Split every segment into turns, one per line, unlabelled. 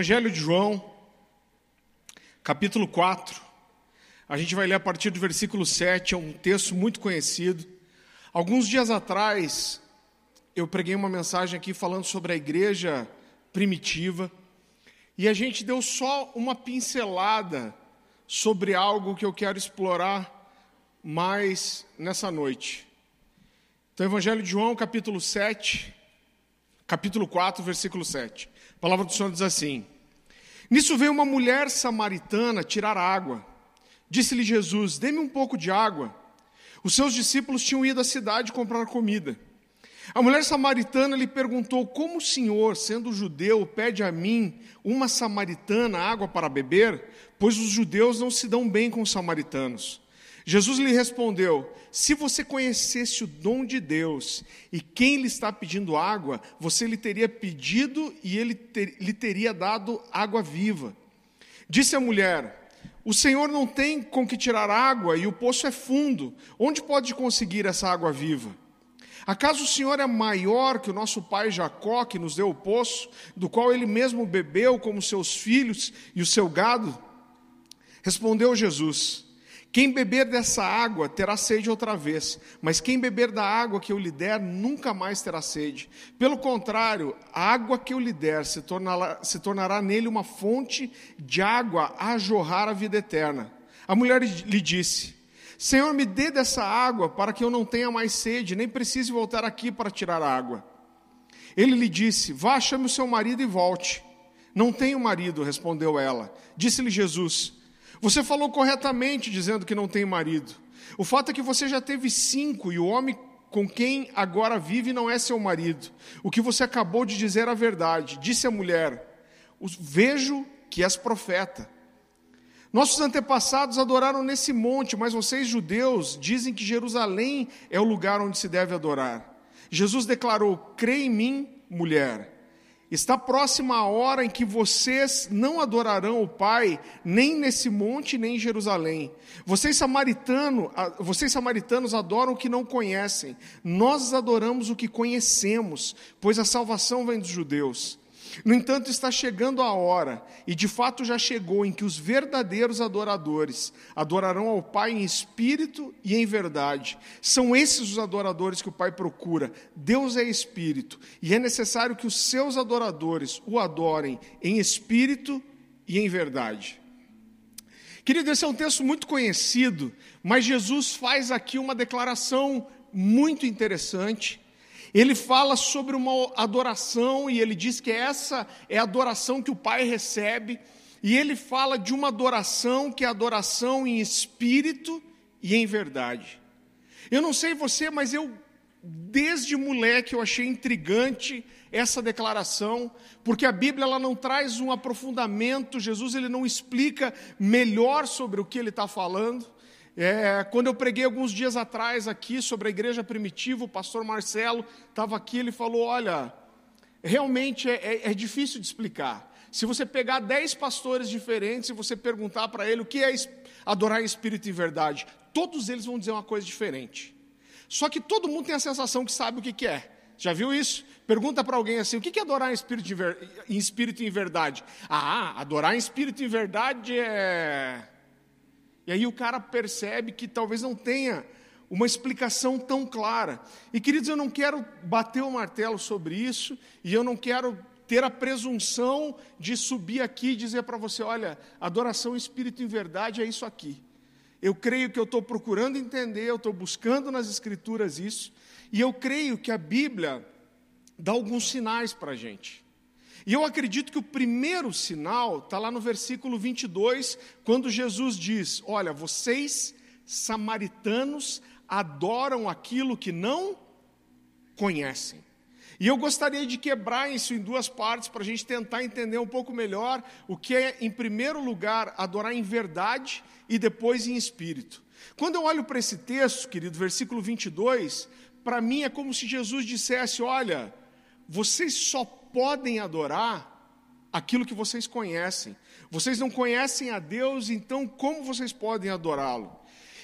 Evangelho de João, capítulo 4. A gente vai ler a partir do versículo 7, é um texto muito conhecido. Alguns dias atrás, eu preguei uma mensagem aqui falando sobre a igreja primitiva, e a gente deu só uma pincelada sobre algo que eu quero explorar mais nessa noite. Então, Evangelho de João, capítulo 7, capítulo 4, versículo 7. A palavra do Senhor diz assim: Nisso veio uma mulher samaritana tirar água. Disse-lhe Jesus: Dê-me um pouco de água. Os seus discípulos tinham ido à cidade comprar comida. A mulher samaritana lhe perguntou: Como o senhor, sendo judeu, pede a mim, uma samaritana, água para beber? Pois os judeus não se dão bem com os samaritanos. Jesus lhe respondeu: Se você conhecesse o dom de Deus e quem lhe está pedindo água, você lhe teria pedido e ele ter, lhe teria dado água viva. Disse a mulher: O Senhor não tem com que tirar água e o poço é fundo. Onde pode conseguir essa água viva? Acaso o Senhor é maior que o nosso pai Jacó, que nos deu o poço, do qual ele mesmo bebeu, como seus filhos e o seu gado? Respondeu Jesus: quem beber dessa água terá sede outra vez, mas quem beber da água que eu lhe der nunca mais terá sede. Pelo contrário, a água que eu lhe der se tornará, se tornará nele uma fonte de água a jorrar a vida eterna. A mulher lhe disse: Senhor, me dê dessa água para que eu não tenha mais sede, nem precise voltar aqui para tirar água. Ele lhe disse: Vá, chame o seu marido e volte. Não tenho marido, respondeu ela. Disse-lhe Jesus: você falou corretamente dizendo que não tem marido. O fato é que você já teve cinco e o homem com quem agora vive não é seu marido. O que você acabou de dizer é a verdade. Disse a mulher: Vejo que és profeta. Nossos antepassados adoraram nesse monte, mas vocês, judeus, dizem que Jerusalém é o lugar onde se deve adorar. Jesus declarou: Crê em mim, mulher. Está próxima a hora em que vocês não adorarão o Pai, nem nesse monte, nem em Jerusalém. Vocês, samaritano, vocês samaritanos adoram o que não conhecem. Nós adoramos o que conhecemos, pois a salvação vem dos judeus. No entanto, está chegando a hora, e de fato já chegou, em que os verdadeiros adoradores adorarão ao Pai em espírito e em verdade. São esses os adoradores que o Pai procura. Deus é espírito, e é necessário que os seus adoradores o adorem em espírito e em verdade. Querido, esse é um texto muito conhecido, mas Jesus faz aqui uma declaração muito interessante ele fala sobre uma adoração e ele diz que essa é a adoração que o Pai recebe, e ele fala de uma adoração que é adoração em espírito e em verdade. Eu não sei você, mas eu desde moleque eu achei intrigante essa declaração, porque a Bíblia ela não traz um aprofundamento, Jesus ele não explica melhor sobre o que ele está falando. É, quando eu preguei alguns dias atrás aqui sobre a igreja primitiva, o pastor Marcelo estava aqui, ele falou: olha, realmente é, é, é difícil de explicar. Se você pegar dez pastores diferentes e você perguntar para ele o que é adorar em espírito e verdade, todos eles vão dizer uma coisa diferente. Só que todo mundo tem a sensação que sabe o que, que é. Já viu isso? Pergunta para alguém assim: o que é adorar em espírito, em espírito e em verdade? Ah, adorar em espírito e em verdade é e aí o cara percebe que talvez não tenha uma explicação tão clara. E queridos, eu não quero bater o martelo sobre isso, e eu não quero ter a presunção de subir aqui e dizer para você: olha, adoração espírito em verdade é isso aqui. Eu creio que eu estou procurando entender, eu estou buscando nas Escrituras isso, e eu creio que a Bíblia dá alguns sinais para a gente. E eu acredito que o primeiro sinal está lá no versículo 22, quando Jesus diz: Olha, vocês, samaritanos, adoram aquilo que não conhecem. E eu gostaria de quebrar isso em duas partes para a gente tentar entender um pouco melhor o que é, em primeiro lugar, adorar em verdade e depois em espírito. Quando eu olho para esse texto, querido, versículo 22, para mim é como se Jesus dissesse: Olha, vocês só podem adorar aquilo que vocês conhecem. Vocês não conhecem a Deus, então como vocês podem adorá-lo?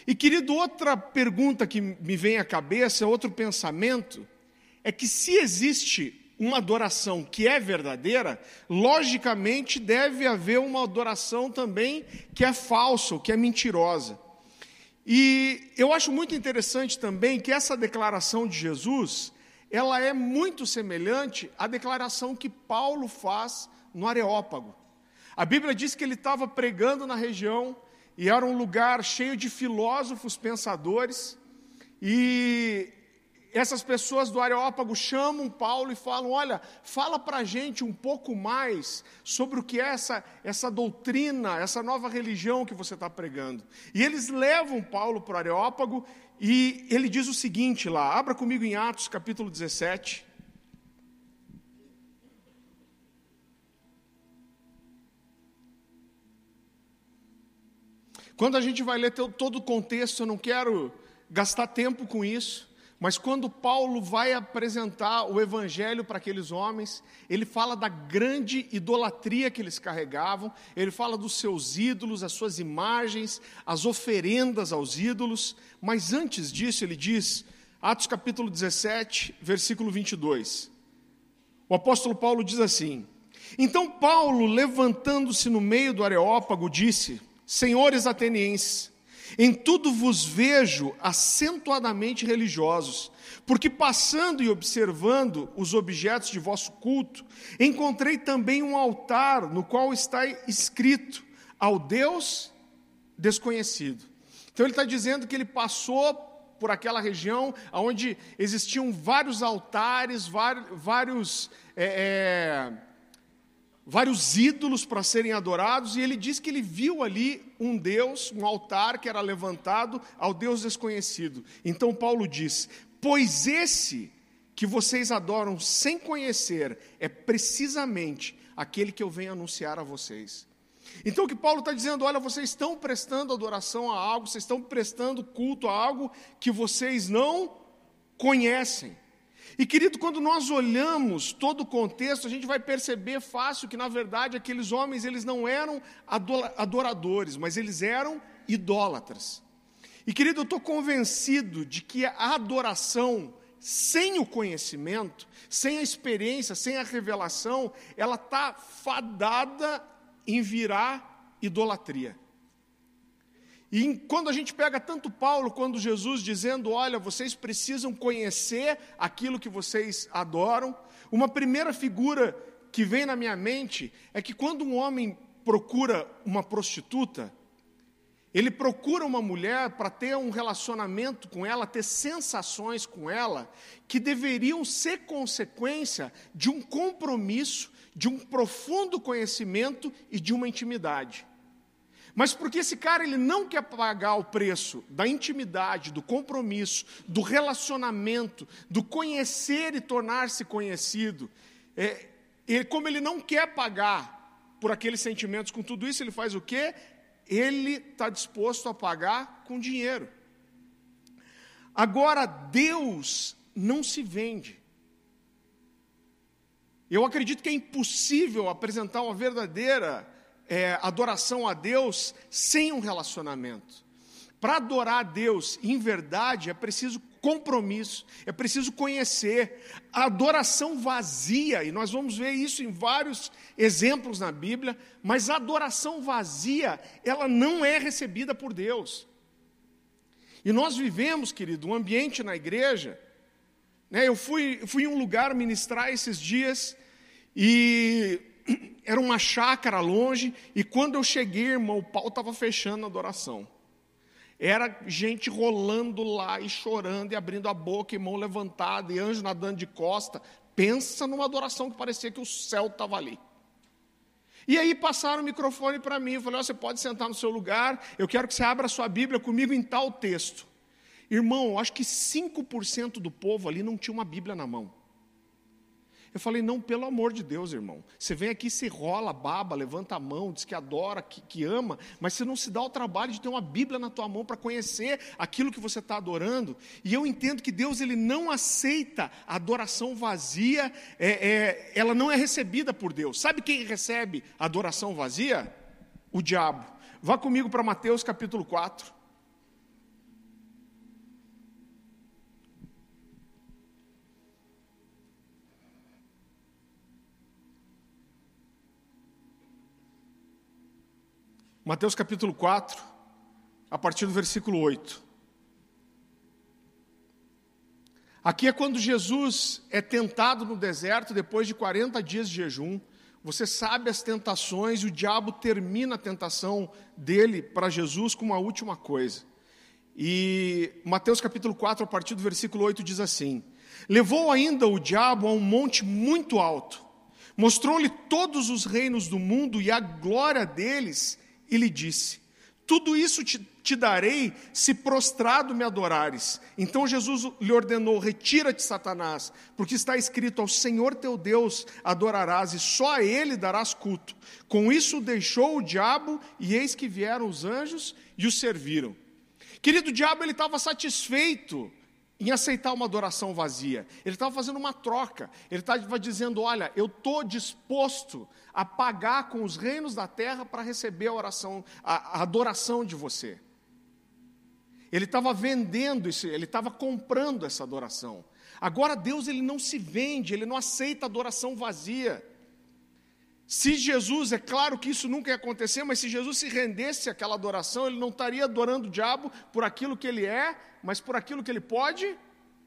E querido, outra pergunta que me vem à cabeça, outro pensamento, é que se existe uma adoração que é verdadeira, logicamente deve haver uma adoração também que é falsa, que é mentirosa. E eu acho muito interessante também que essa declaração de Jesus, ela é muito semelhante à declaração que Paulo faz no Areópago. A Bíblia diz que ele estava pregando na região e era um lugar cheio de filósofos pensadores, e essas pessoas do Areópago chamam Paulo e falam: Olha, fala para a gente um pouco mais sobre o que é essa, essa doutrina, essa nova religião que você está pregando. E eles levam Paulo para o Areópago e ele diz o seguinte lá: abra comigo em Atos capítulo 17. Quando a gente vai ler todo o contexto, eu não quero gastar tempo com isso, mas quando Paulo vai apresentar o evangelho para aqueles homens, ele fala da grande idolatria que eles carregavam, ele fala dos seus ídolos, as suas imagens, as oferendas aos ídolos, mas antes disso ele diz, Atos capítulo 17, versículo 22. O apóstolo Paulo diz assim: Então Paulo, levantando-se no meio do Areópago, disse: Senhores atenienses, em tudo vos vejo acentuadamente religiosos, porque passando e observando os objetos de vosso culto, encontrei também um altar no qual está escrito ao Deus desconhecido. Então ele está dizendo que ele passou por aquela região onde existiam vários altares, vários, é, é, vários ídolos para serem adorados, e ele diz que ele viu ali um Deus, um altar que era levantado ao Deus desconhecido. Então Paulo diz: Pois esse que vocês adoram sem conhecer é precisamente aquele que eu venho anunciar a vocês. Então o que Paulo está dizendo, olha, vocês estão prestando adoração a algo, vocês estão prestando culto a algo que vocês não conhecem. E querido, quando nós olhamos todo o contexto, a gente vai perceber fácil que na verdade aqueles homens eles não eram adoradores, mas eles eram idólatras. E querido, eu estou convencido de que a adoração sem o conhecimento, sem a experiência, sem a revelação, ela está fadada em virar idolatria. E quando a gente pega tanto Paulo quanto Jesus dizendo: olha, vocês precisam conhecer aquilo que vocês adoram, uma primeira figura que vem na minha mente é que quando um homem procura uma prostituta, ele procura uma mulher para ter um relacionamento com ela, ter sensações com ela, que deveriam ser consequência de um compromisso, de um profundo conhecimento e de uma intimidade. Mas porque esse cara ele não quer pagar o preço da intimidade, do compromisso, do relacionamento, do conhecer e tornar-se conhecido, é, ele, como ele não quer pagar por aqueles sentimentos com tudo isso, ele faz o quê? Ele está disposto a pagar com dinheiro. Agora, Deus não se vende. Eu acredito que é impossível apresentar uma verdadeira é, adoração a Deus sem um relacionamento. Para adorar a Deus em verdade é preciso compromisso, é preciso conhecer. A adoração vazia, e nós vamos ver isso em vários exemplos na Bíblia, mas a adoração vazia, ela não é recebida por Deus. E nós vivemos, querido, um ambiente na igreja. Né, eu fui, fui em um lugar ministrar esses dias e era uma chácara longe, e quando eu cheguei, irmão, o pau estava fechando a adoração. Era gente rolando lá e chorando e abrindo a boca, e mão levantada, e anjo nadando de costa. Pensa numa adoração que parecia que o céu estava ali. E aí passaram o microfone para mim, eu falei, oh, você pode sentar no seu lugar, eu quero que você abra a sua Bíblia comigo em tal texto. Irmão, acho que 5% do povo ali não tinha uma Bíblia na mão. Eu falei, não, pelo amor de Deus, irmão. Você vem aqui, se rola, baba, levanta a mão, diz que adora, que, que ama, mas você não se dá o trabalho de ter uma Bíblia na tua mão para conhecer aquilo que você está adorando. E eu entendo que Deus ele não aceita a adoração vazia, é, é, ela não é recebida por Deus. Sabe quem recebe a adoração vazia? O diabo. Vá comigo para Mateus capítulo 4. Mateus capítulo 4, a partir do versículo 8. Aqui é quando Jesus é tentado no deserto depois de 40 dias de jejum. Você sabe as tentações e o diabo termina a tentação dele para Jesus com uma última coisa. E Mateus capítulo 4, a partir do versículo 8, diz assim: Levou ainda o diabo a um monte muito alto, mostrou-lhe todos os reinos do mundo e a glória deles, e lhe disse: Tudo isso te te darei se prostrado me adorares. Então Jesus lhe ordenou: Retira-te, Satanás, porque está escrito: Ao Senhor teu Deus adorarás e só a ele darás culto. Com isso deixou o diabo, e eis que vieram os anjos e o serviram. Querido, diabo ele estava satisfeito em aceitar uma adoração vazia. Ele estava fazendo uma troca. Ele estava dizendo: Olha, eu estou disposto a pagar com os reinos da terra para receber a oração, a, a adoração de você. Ele estava vendendo isso, ele estava comprando essa adoração. Agora Deus ele não se vende, ele não aceita adoração vazia. Se Jesus, é claro que isso nunca ia acontecer, mas se Jesus se rendesse àquela adoração, ele não estaria adorando o diabo por aquilo que ele é, mas por aquilo que ele pode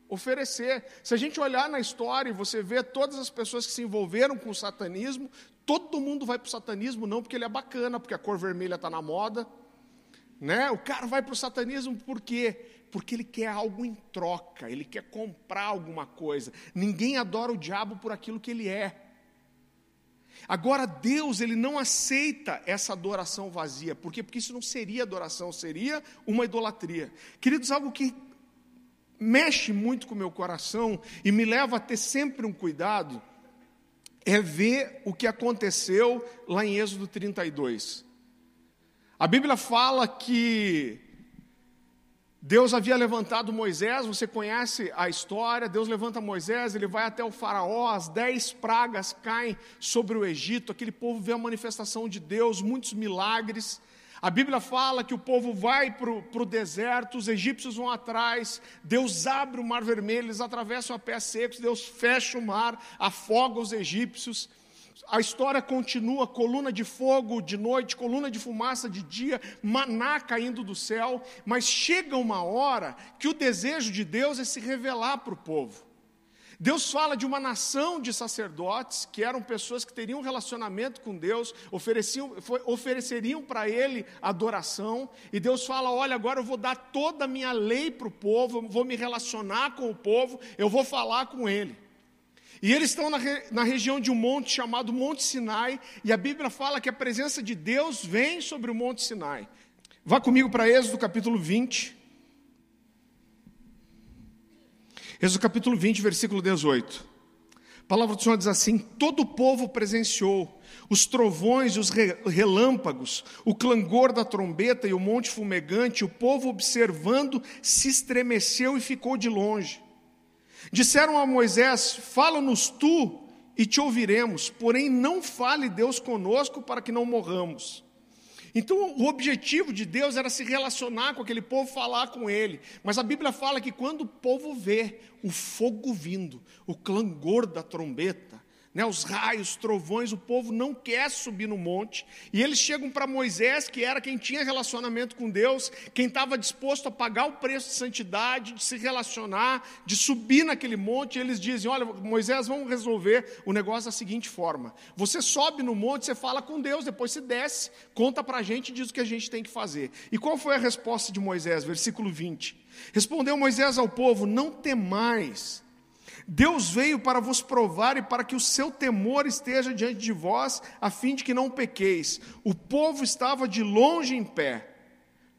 oferecer. Se a gente olhar na história e você vê todas as pessoas que se envolveram com o satanismo, todo mundo vai para o satanismo não porque ele é bacana, porque a cor vermelha está na moda, né? O cara vai para o satanismo por quê? Porque ele quer algo em troca, ele quer comprar alguma coisa. Ninguém adora o diabo por aquilo que ele é. Agora, Deus, ele não aceita essa adoração vazia. Por quê? Porque isso não seria adoração, seria uma idolatria. Queridos, algo que mexe muito com o meu coração e me leva a ter sempre um cuidado é ver o que aconteceu lá em Êxodo 32. A Bíblia fala que Deus havia levantado Moisés, você conhece a história, Deus levanta Moisés, ele vai até o faraó, as dez pragas caem sobre o Egito, aquele povo vê a manifestação de Deus, muitos milagres. A Bíblia fala que o povo vai para o deserto, os egípcios vão atrás, Deus abre o mar vermelho, eles atravessam a pés secos, Deus fecha o mar, afoga os egípcios a história continua: coluna de fogo de noite, coluna de fumaça de dia, maná caindo do céu, mas chega uma hora que o desejo de Deus é se revelar para o povo. Deus fala de uma nação de sacerdotes, que eram pessoas que teriam um relacionamento com Deus, ofereciam, ofereceriam para Ele adoração, e Deus fala: Olha, agora eu vou dar toda a minha lei para o povo, eu vou me relacionar com o povo, eu vou falar com Ele. E eles estão na, re, na, região de um monte chamado Monte Sinai, e a Bíblia fala que a presença de Deus vem sobre o Monte Sinai. Vá comigo para Êxodo capítulo 20. Êxodo capítulo 20, versículo 18. A palavra do Senhor diz assim: Todo o povo presenciou os trovões e os relâmpagos, o clangor da trombeta e o monte fumegante, o povo observando se estremeceu e ficou de longe. Disseram a Moisés: Fala-nos tu e te ouviremos, porém não fale Deus conosco para que não morramos. Então, o objetivo de Deus era se relacionar com aquele povo, falar com ele. Mas a Bíblia fala que quando o povo vê o fogo vindo, o clangor da trombeta, né, os raios, trovões, o povo não quer subir no monte, e eles chegam para Moisés, que era quem tinha relacionamento com Deus, quem estava disposto a pagar o preço de santidade, de se relacionar, de subir naquele monte, e eles dizem: Olha, Moisés, vamos resolver o negócio da seguinte forma: você sobe no monte, você fala com Deus, depois se desce, conta para a gente e diz o que a gente tem que fazer. E qual foi a resposta de Moisés? Versículo 20: Respondeu Moisés ao povo: Não temais Deus veio para vos provar e para que o seu temor esteja diante de vós, a fim de que não pequeis. O povo estava de longe em pé.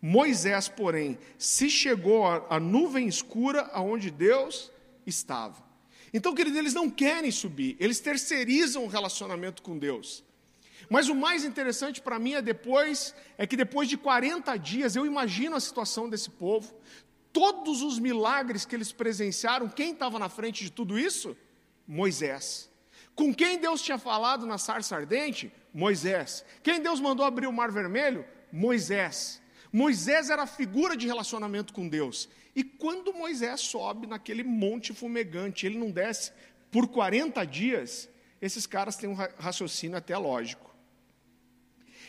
Moisés, porém, se chegou à nuvem escura aonde Deus estava. Então, querido, eles não querem subir, eles terceirizam o relacionamento com Deus. Mas o mais interessante para mim é depois, é que depois de 40 dias, eu imagino a situação desse povo, todos os milagres que eles presenciaram, quem estava na frente de tudo isso? Moisés. Com quem Deus tinha falado na sarça ardente? Moisés. Quem Deus mandou abrir o mar vermelho? Moisés. Moisés era a figura de relacionamento com Deus. E quando Moisés sobe naquele monte fumegante, ele não desce por 40 dias, esses caras têm um raciocínio até lógico.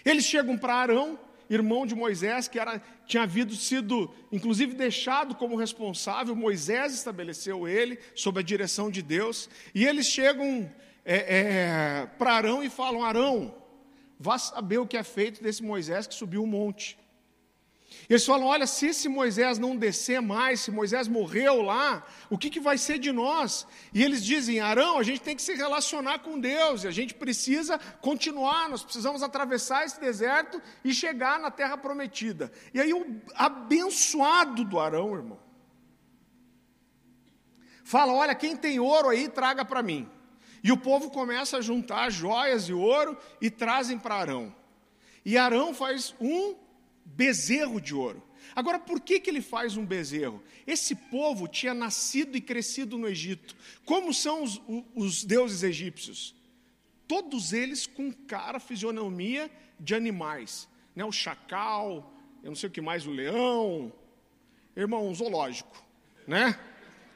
Eles chegam para Arão, irmão de Moisés, que era, tinha havido sido, inclusive, deixado como responsável. Moisés estabeleceu ele, sob a direção de Deus. E eles chegam é, é, para Arão e falam: Arão, vá saber o que é feito desse Moisés que subiu o monte. Eles falam: olha, se esse Moisés não descer mais, se Moisés morreu lá, o que, que vai ser de nós? E eles dizem: Arão, a gente tem que se relacionar com Deus, e a gente precisa continuar, nós precisamos atravessar esse deserto e chegar na terra prometida. E aí o abençoado do Arão, irmão, fala: olha, quem tem ouro aí, traga para mim. E o povo começa a juntar joias e ouro e trazem para Arão. E Arão faz um bezerro de ouro. Agora, por que, que ele faz um bezerro? Esse povo tinha nascido e crescido no Egito. Como são os, os deuses egípcios? Todos eles com cara, fisionomia de animais. Né? O chacal, eu não sei o que mais, o leão. Irmão, um zoológico. Né?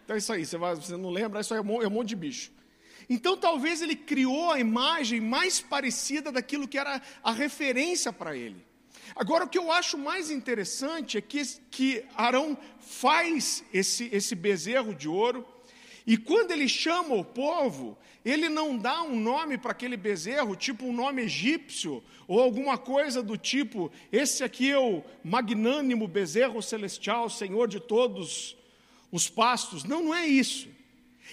Então é isso aí, você, vai, você não lembra, isso aí é um, é um monte de bicho. Então talvez ele criou a imagem mais parecida daquilo que era a referência para ele. Agora, o que eu acho mais interessante é que, que Arão faz esse, esse bezerro de ouro, e quando ele chama o povo, ele não dá um nome para aquele bezerro, tipo um nome egípcio, ou alguma coisa do tipo: esse aqui é o magnânimo bezerro celestial, Senhor de todos os pastos. Não, não é isso.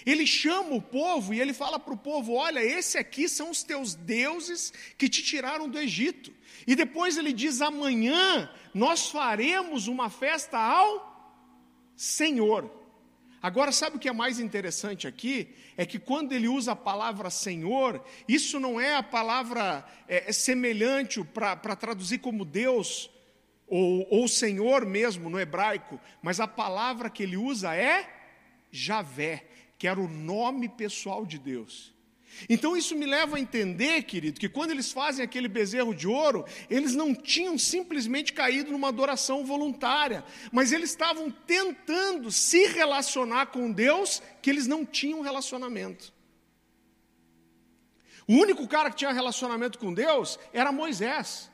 Ele chama o povo e ele fala para o povo: olha, esse aqui são os teus deuses que te tiraram do Egito. E depois ele diz: amanhã nós faremos uma festa ao Senhor. Agora, sabe o que é mais interessante aqui? É que quando ele usa a palavra Senhor, isso não é a palavra é, é semelhante para traduzir como Deus, ou, ou Senhor mesmo no hebraico, mas a palavra que ele usa é Javé, que era o nome pessoal de Deus. Então isso me leva a entender, querido, que quando eles fazem aquele bezerro de ouro, eles não tinham simplesmente caído numa adoração voluntária, mas eles estavam tentando se relacionar com Deus que eles não tinham relacionamento. O único cara que tinha relacionamento com Deus era Moisés.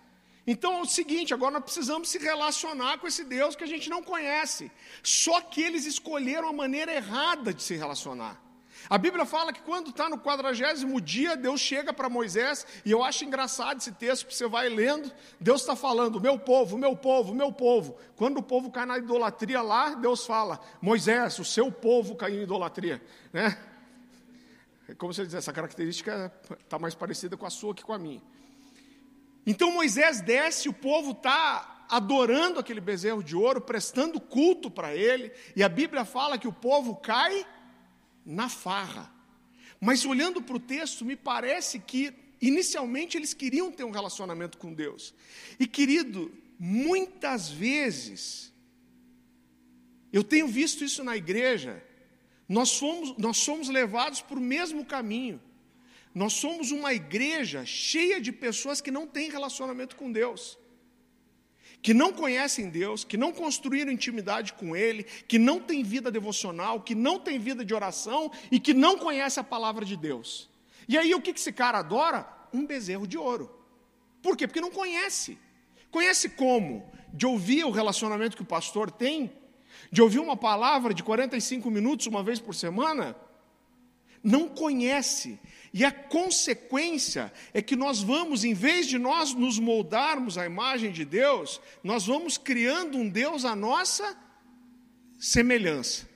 Então é o seguinte, agora nós precisamos se relacionar com esse Deus que a gente não conhece. Só que eles escolheram a maneira errada de se relacionar. A Bíblia fala que quando está no quadragésimo dia, Deus chega para Moisés, e eu acho engraçado esse texto, que você vai lendo, Deus está falando, meu povo, meu povo, meu povo. Quando o povo cai na idolatria lá, Deus fala, Moisés, o seu povo caiu em idolatria. Né? É como ele dissesse, essa característica está mais parecida com a sua que com a minha. Então Moisés desce, o povo está adorando aquele bezerro de ouro, prestando culto para ele, e a Bíblia fala que o povo cai na farra. Mas olhando para o texto, me parece que inicialmente eles queriam ter um relacionamento com Deus. E querido, muitas vezes, eu tenho visto isso na igreja, nós somos, nós somos levados para o mesmo caminho. Nós somos uma igreja cheia de pessoas que não têm relacionamento com Deus que não conhecem Deus, que não construíram intimidade com Ele, que não têm vida devocional, que não têm vida de oração e que não conhecem a palavra de Deus. E aí o que esse cara adora? Um bezerro de ouro. Por quê? Porque não conhece. Conhece como? De ouvir o relacionamento que o pastor tem? De ouvir uma palavra de 45 minutos uma vez por semana? Não conhece. E a consequência é que nós vamos, em vez de nós nos moldarmos à imagem de Deus, nós vamos criando um Deus à nossa semelhança.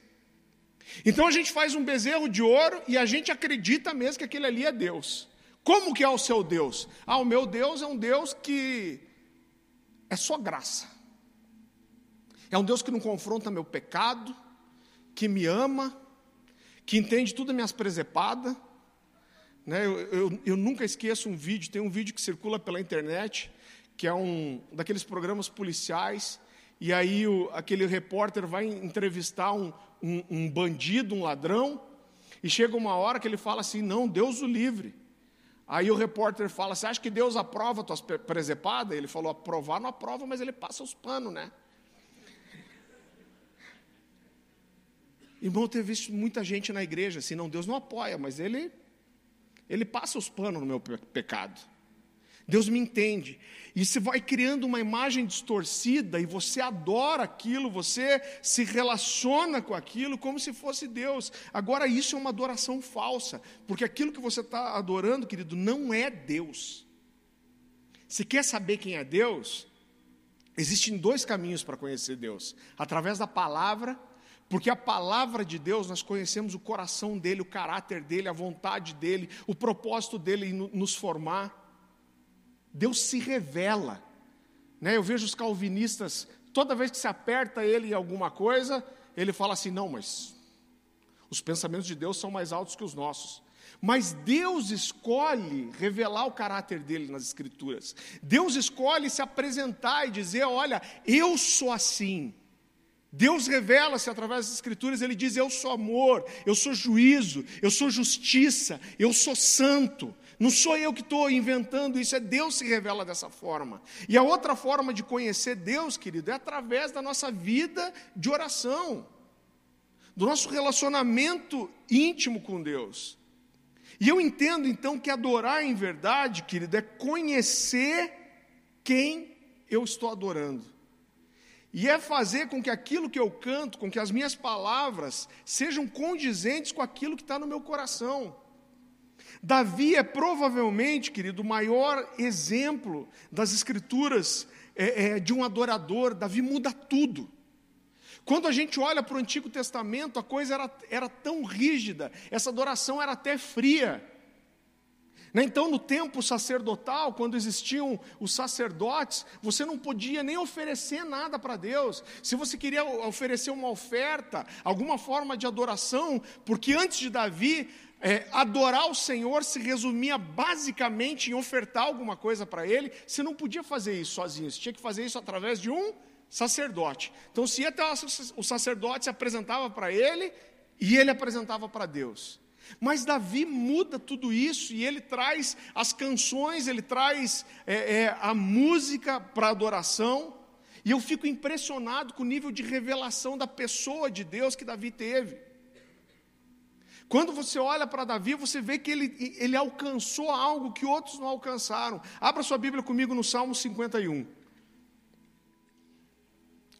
Então a gente faz um bezerro de ouro e a gente acredita mesmo que aquele ali é Deus. Como que é o seu Deus? Ah, o meu Deus é um Deus que é só graça. É um Deus que não confronta meu pecado, que me ama, que entende tudo as minhas presepadas né? Eu, eu, eu, nunca esqueço um vídeo, tem um vídeo que circula pela internet, que é um daqueles programas policiais, e aí o, aquele repórter vai entrevistar um, um, um bandido, um ladrão, e chega uma hora que ele fala assim: não, Deus o livre. Aí o repórter fala: Você acha que Deus aprova tuas presepadas? Ele falou: Aprovar não aprova, mas ele passa os panos, né? Irmão, eu tenho visto muita gente na igreja assim: Não, Deus não apoia, mas ele ele passa os panos no meu pecado. Deus me entende. E você vai criando uma imagem distorcida e você adora aquilo, você se relaciona com aquilo como se fosse Deus. Agora, isso é uma adoração falsa, porque aquilo que você está adorando, querido, não é Deus. Se quer saber quem é Deus, existem dois caminhos para conhecer Deus: através da palavra porque a palavra de Deus, nós conhecemos o coração dele, o caráter dele, a vontade dele, o propósito dele em nos formar. Deus se revela. Né? Eu vejo os calvinistas, toda vez que se aperta ele em alguma coisa, ele fala assim: não, mas os pensamentos de Deus são mais altos que os nossos. Mas Deus escolhe revelar o caráter dele nas Escrituras. Deus escolhe se apresentar e dizer: olha, eu sou assim. Deus revela-se através das Escrituras, ele diz: Eu sou amor, eu sou juízo, eu sou justiça, eu sou santo. Não sou eu que estou inventando isso, é Deus se revela dessa forma. E a outra forma de conhecer Deus, querido, é através da nossa vida de oração, do nosso relacionamento íntimo com Deus. E eu entendo então que adorar em verdade, querido, é conhecer quem eu estou adorando. E é fazer com que aquilo que eu canto, com que as minhas palavras sejam condizentes com aquilo que está no meu coração. Davi é provavelmente, querido, o maior exemplo das escrituras é, é, de um adorador. Davi muda tudo. Quando a gente olha para o Antigo Testamento, a coisa era, era tão rígida, essa adoração era até fria. Né, então, no tempo sacerdotal, quando existiam os sacerdotes, você não podia nem oferecer nada para Deus. Se você queria oferecer uma oferta, alguma forma de adoração, porque antes de Davi, é, adorar o Senhor se resumia basicamente em ofertar alguma coisa para Ele, você não podia fazer isso sozinho, você tinha que fazer isso através de um sacerdote. Então, se até o sacerdote se apresentava para ele e ele apresentava para Deus. Mas Davi muda tudo isso e ele traz as canções, ele traz é, é, a música para adoração. E eu fico impressionado com o nível de revelação da pessoa de Deus que Davi teve. Quando você olha para Davi, você vê que ele, ele alcançou algo que outros não alcançaram. Abra sua Bíblia comigo no Salmo 51.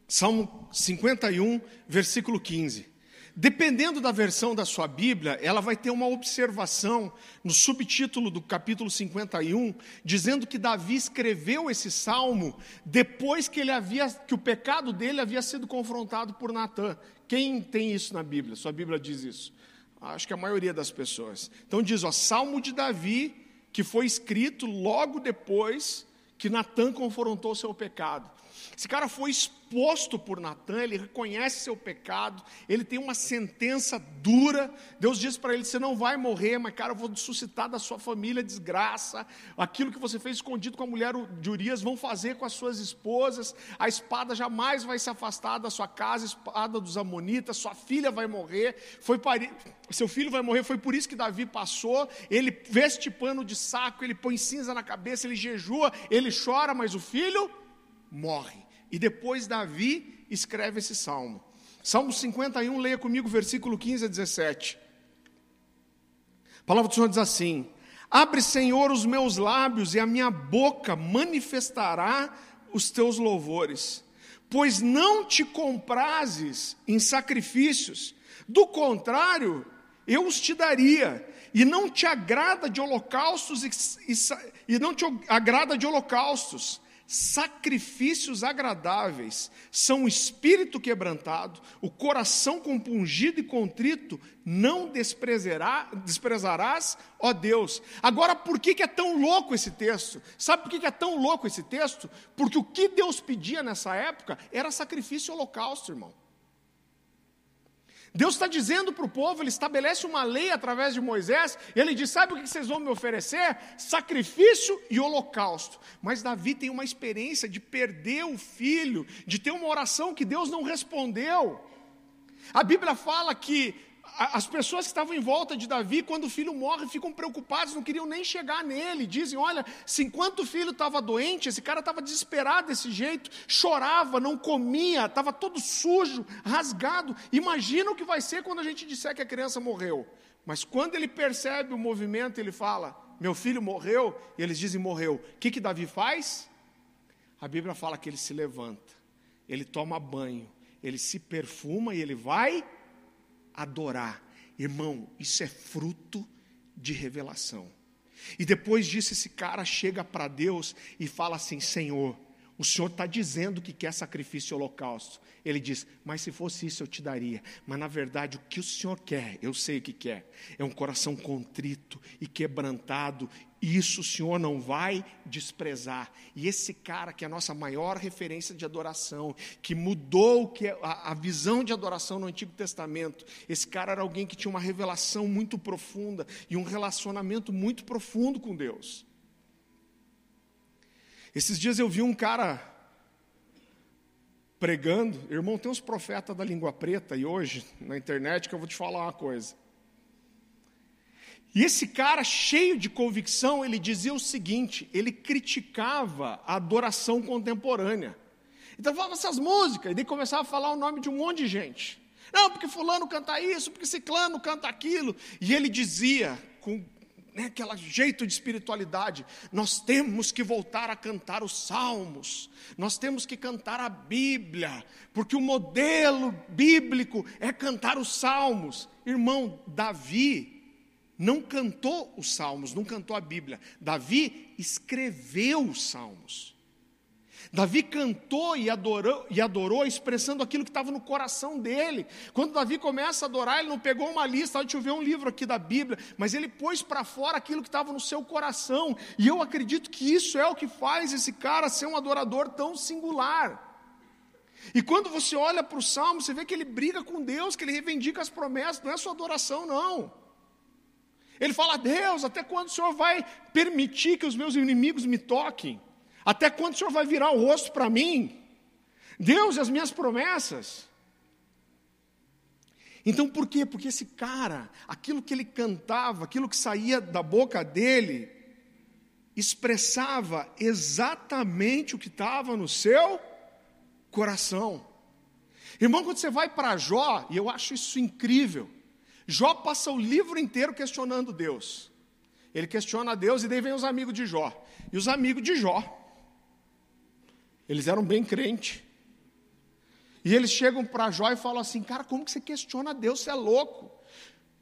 Salmo 51, versículo 15. Dependendo da versão da sua Bíblia, ela vai ter uma observação no subtítulo do capítulo 51, dizendo que Davi escreveu esse salmo depois que ele havia que o pecado dele havia sido confrontado por Natã. Quem tem isso na Bíblia? Sua Bíblia diz isso. Acho que a maioria das pessoas. Então diz, ó, Salmo de Davi, que foi escrito logo depois que Natan confrontou seu pecado. Esse cara foi exposto por Natan, ele reconhece seu pecado, ele tem uma sentença dura. Deus diz para ele: Você não vai morrer, mas, cara, eu vou suscitar da sua família desgraça. Aquilo que você fez escondido com a mulher de Urias, vão fazer com as suas esposas. A espada jamais vai se afastar da sua casa, a espada dos Amonitas. Sua filha vai morrer. Foi para... Seu filho vai morrer. Foi por isso que Davi passou. Ele veste pano de saco, ele põe cinza na cabeça, ele jejua, ele chora, mas o filho morre. E depois Davi escreve esse salmo. Salmo 51, leia comigo versículo 15 a 17. A palavra do Senhor diz assim: Abre, Senhor, os meus lábios, e a minha boca manifestará os teus louvores. Pois não te comprases em sacrifícios, do contrário, eu os te daria, e não te agrada de holocaustos, e, e, e não te agrada de holocaustos sacrifícios agradáveis são o espírito quebrantado, o coração compungido e contrito, não desprezará, desprezarás, ó Deus. Agora, por que, é tão louco esse texto? Sabe por que, que é tão louco esse texto? Porque o que Deus pedia nessa época era sacrifício holocausto, irmão. Deus está dizendo para o povo, ele estabelece uma lei através de Moisés, ele diz: Sabe o que vocês vão me oferecer? Sacrifício e holocausto. Mas Davi tem uma experiência de perder o filho, de ter uma oração que Deus não respondeu. A Bíblia fala que as pessoas que estavam em volta de Davi, quando o filho morre, ficam preocupados, não queriam nem chegar nele. Dizem: Olha, se enquanto o filho estava doente, esse cara estava desesperado desse jeito, chorava, não comia, estava todo sujo, rasgado. Imagina o que vai ser quando a gente disser que a criança morreu. Mas quando ele percebe o movimento, ele fala: meu filho morreu, e eles dizem morreu. O que, que Davi faz? A Bíblia fala que ele se levanta, ele toma banho, ele se perfuma e ele vai adorar. Irmão, isso é fruto de revelação. E depois disso, esse cara chega para Deus e fala assim: Senhor, o Senhor está dizendo que quer sacrifício e holocausto. Ele diz, mas se fosse isso eu te daria. Mas na verdade o que o Senhor quer, eu sei o que quer, é um coração contrito e quebrantado. Isso o Senhor não vai desprezar. E esse cara que é a nossa maior referência de adoração, que mudou é a visão de adoração no Antigo Testamento, esse cara era alguém que tinha uma revelação muito profunda e um relacionamento muito profundo com Deus. Esses dias eu vi um cara pregando, irmão, tem uns profetas da língua preta e hoje na internet que eu vou te falar uma coisa. E esse cara, cheio de convicção, ele dizia o seguinte: ele criticava a adoração contemporânea. Então falava essas músicas, e daí começava a falar o nome de um monte de gente. Não, porque fulano canta isso, porque ciclano canta aquilo. E ele dizia, com né, aquele jeito de espiritualidade. Nós temos que voltar a cantar os salmos, nós temos que cantar a Bíblia, porque o modelo bíblico é cantar os salmos. Irmão, Davi não cantou os salmos, não cantou a Bíblia. Davi escreveu os salmos. Davi cantou e adorou, e adorou expressando aquilo que estava no coração dele. Quando Davi começa a adorar, ele não pegou uma lista, deixa eu ver um livro aqui da Bíblia, mas ele pôs para fora aquilo que estava no seu coração. E eu acredito que isso é o que faz esse cara ser um adorador tão singular. E quando você olha para o Salmo, você vê que ele briga com Deus, que ele reivindica as promessas, não é só adoração, não. Ele fala, Deus, até quando o Senhor vai permitir que os meus inimigos me toquem? Até quando o Senhor vai virar o rosto para mim? Deus e as minhas promessas. Então por quê? Porque esse cara, aquilo que ele cantava, aquilo que saía da boca dele, expressava exatamente o que estava no seu coração. Irmão, quando você vai para Jó, e eu acho isso incrível, Jó passa o livro inteiro questionando Deus. Ele questiona Deus e daí vem os amigos de Jó. E os amigos de Jó eles eram bem crentes. E eles chegam para Jó e falam assim: Cara, como que você questiona Deus? Você é louco.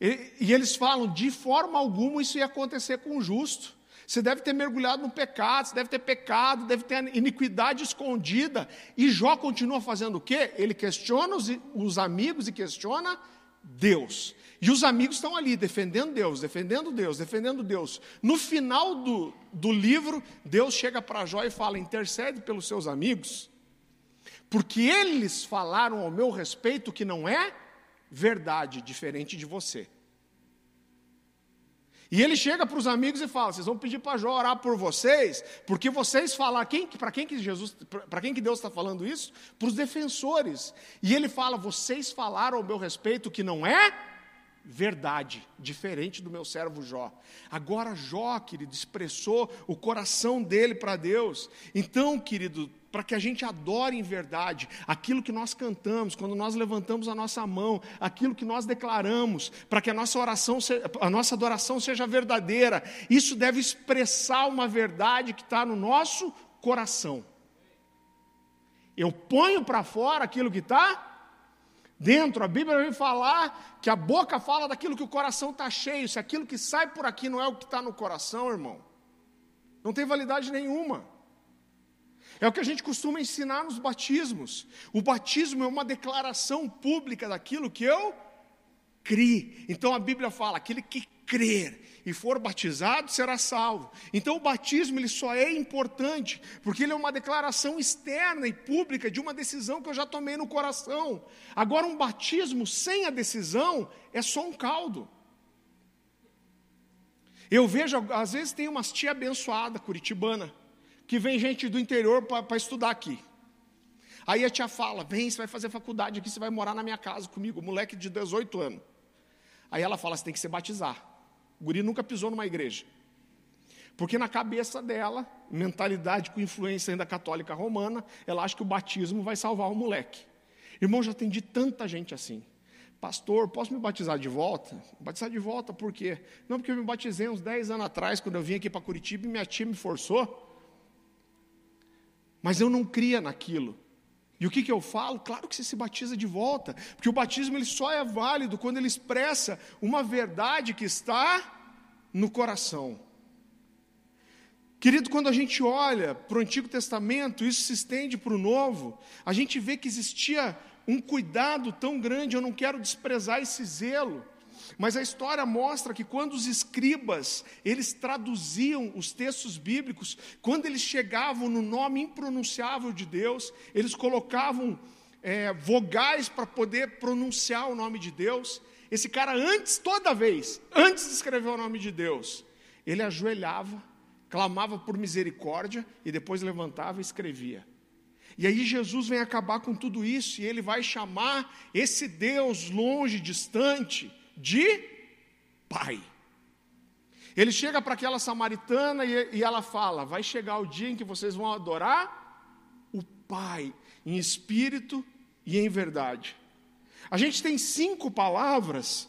E, e eles falam: De forma alguma isso ia acontecer com o justo. Você deve ter mergulhado no pecado, você deve ter pecado, deve ter iniquidade escondida. E Jó continua fazendo o quê? Ele questiona os, os amigos e questiona Deus. E os amigos estão ali, defendendo Deus, defendendo Deus, defendendo Deus. No final do, do livro, Deus chega para Jó e fala: intercede pelos seus amigos, porque eles falaram ao meu respeito que não é verdade, diferente de você. E ele chega para os amigos e fala: vocês vão pedir para Jó orar por vocês, porque vocês falam quem, para quem que Jesus, para quem que Deus está falando isso? Para os defensores. E ele fala: vocês falaram ao meu respeito que não é verdade, diferente do meu servo Jó. Agora Jó, querido, expressou o coração dele para Deus. Então, querido, para que a gente adore em verdade aquilo que nós cantamos, quando nós levantamos a nossa mão, aquilo que nós declaramos, para que a nossa oração, a nossa adoração seja verdadeira. Isso deve expressar uma verdade que está no nosso coração. Eu ponho para fora aquilo que está dentro. A Bíblia vai falar que a boca fala daquilo que o coração está cheio. Se aquilo que sai por aqui não é o que está no coração, irmão, não tem validade nenhuma. É o que a gente costuma ensinar nos batismos. O batismo é uma declaração pública daquilo que eu criei. Então a Bíblia fala: aquele que crer e for batizado será salvo. Então o batismo ele só é importante porque ele é uma declaração externa e pública de uma decisão que eu já tomei no coração. Agora um batismo sem a decisão é só um caldo. Eu vejo, às vezes tem umas tia abençoada curitibana, que vem gente do interior para estudar aqui. Aí a tia fala: vem, você vai fazer faculdade aqui, você vai morar na minha casa comigo, moleque de 18 anos. Aí ela fala: você tem que se batizar. Guri nunca pisou numa igreja. Porque na cabeça dela, mentalidade com influência ainda católica romana, ela acha que o batismo vai salvar o moleque. Irmão, já atendi tanta gente assim. Pastor, posso me batizar de volta? Batizar de volta por quê? Não, porque eu me batizei uns 10 anos atrás, quando eu vim aqui para Curitiba e minha tia me forçou. Mas eu não cria naquilo. E o que, que eu falo? Claro que você se batiza de volta, porque o batismo ele só é válido quando ele expressa uma verdade que está no coração. Querido, quando a gente olha para o Antigo Testamento, isso se estende para o Novo, a gente vê que existia um cuidado tão grande, eu não quero desprezar esse zelo, mas a história mostra que quando os escribas, eles traduziam os textos bíblicos, quando eles chegavam no nome impronunciável de Deus, eles colocavam é, vogais para poder pronunciar o nome de Deus. Esse cara, antes, toda vez, antes de escrever o nome de Deus, ele ajoelhava, clamava por misericórdia e depois levantava e escrevia. E aí Jesus vem acabar com tudo isso e ele vai chamar esse Deus longe, distante, de Pai. Ele chega para aquela samaritana e, e ela fala: Vai chegar o dia em que vocês vão adorar o Pai, em espírito e em verdade. A gente tem cinco palavras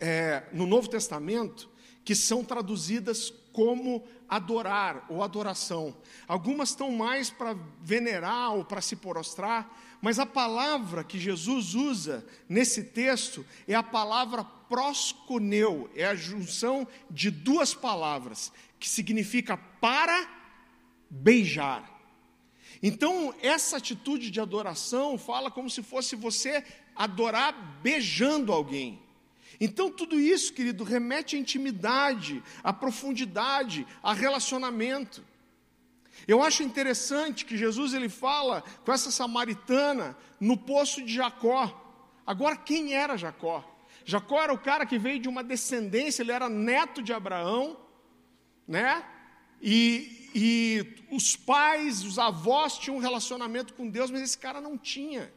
é, no Novo Testamento que são traduzidas como adorar ou adoração. Algumas estão mais para venerar ou para se prostrar, mas a palavra que Jesus usa nesse texto é a palavra prosconeu, é a junção de duas palavras, que significa para beijar. Então, essa atitude de adoração fala como se fosse você adorar beijando alguém. Então, tudo isso, querido, remete à intimidade, à profundidade, a relacionamento. Eu acho interessante que Jesus ele fala com essa samaritana no poço de Jacó. Agora, quem era Jacó? Jacó era o cara que veio de uma descendência, ele era neto de Abraão, né? E, e os pais, os avós tinham um relacionamento com Deus, mas esse cara não tinha.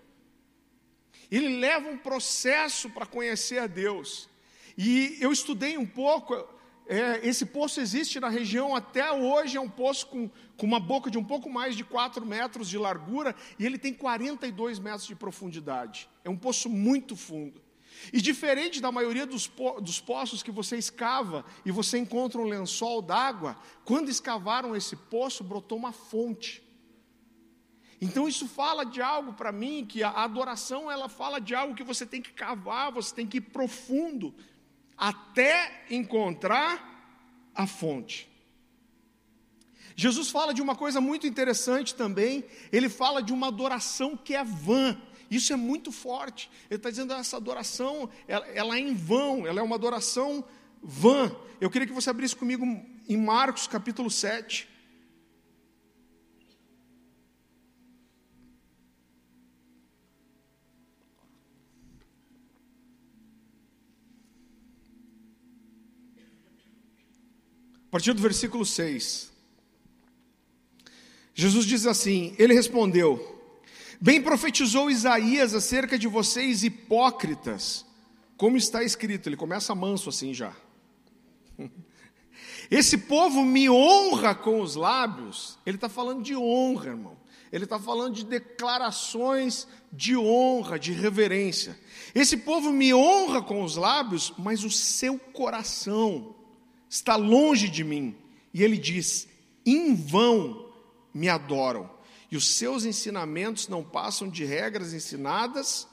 Ele leva um processo para conhecer a Deus. E eu estudei um pouco, é, esse poço existe na região até hoje, é um poço com, com uma boca de um pouco mais de 4 metros de largura e ele tem 42 metros de profundidade. É um poço muito fundo. E diferente da maioria dos, po dos poços que você escava e você encontra um lençol d'água, quando escavaram esse poço, brotou uma fonte. Então isso fala de algo para mim que a adoração ela fala de algo que você tem que cavar, você tem que ir profundo até encontrar a fonte. Jesus fala de uma coisa muito interessante também, ele fala de uma adoração que é vã. Isso é muito forte. Ele está dizendo que essa adoração, ela, ela é em vão, ela é uma adoração vã. Eu queria que você abrisse comigo em Marcos capítulo 7. Partir do versículo 6. Jesus diz assim: Ele respondeu: Bem profetizou Isaías acerca de vocês hipócritas, como está escrito. Ele começa manso assim já. Esse povo me honra com os lábios. Ele está falando de honra, irmão. Ele está falando de declarações de honra, de reverência. Esse povo me honra com os lábios, mas o seu coração está longe de mim. E ele diz: em vão me adoram, e os seus ensinamentos não passam de regras ensinadas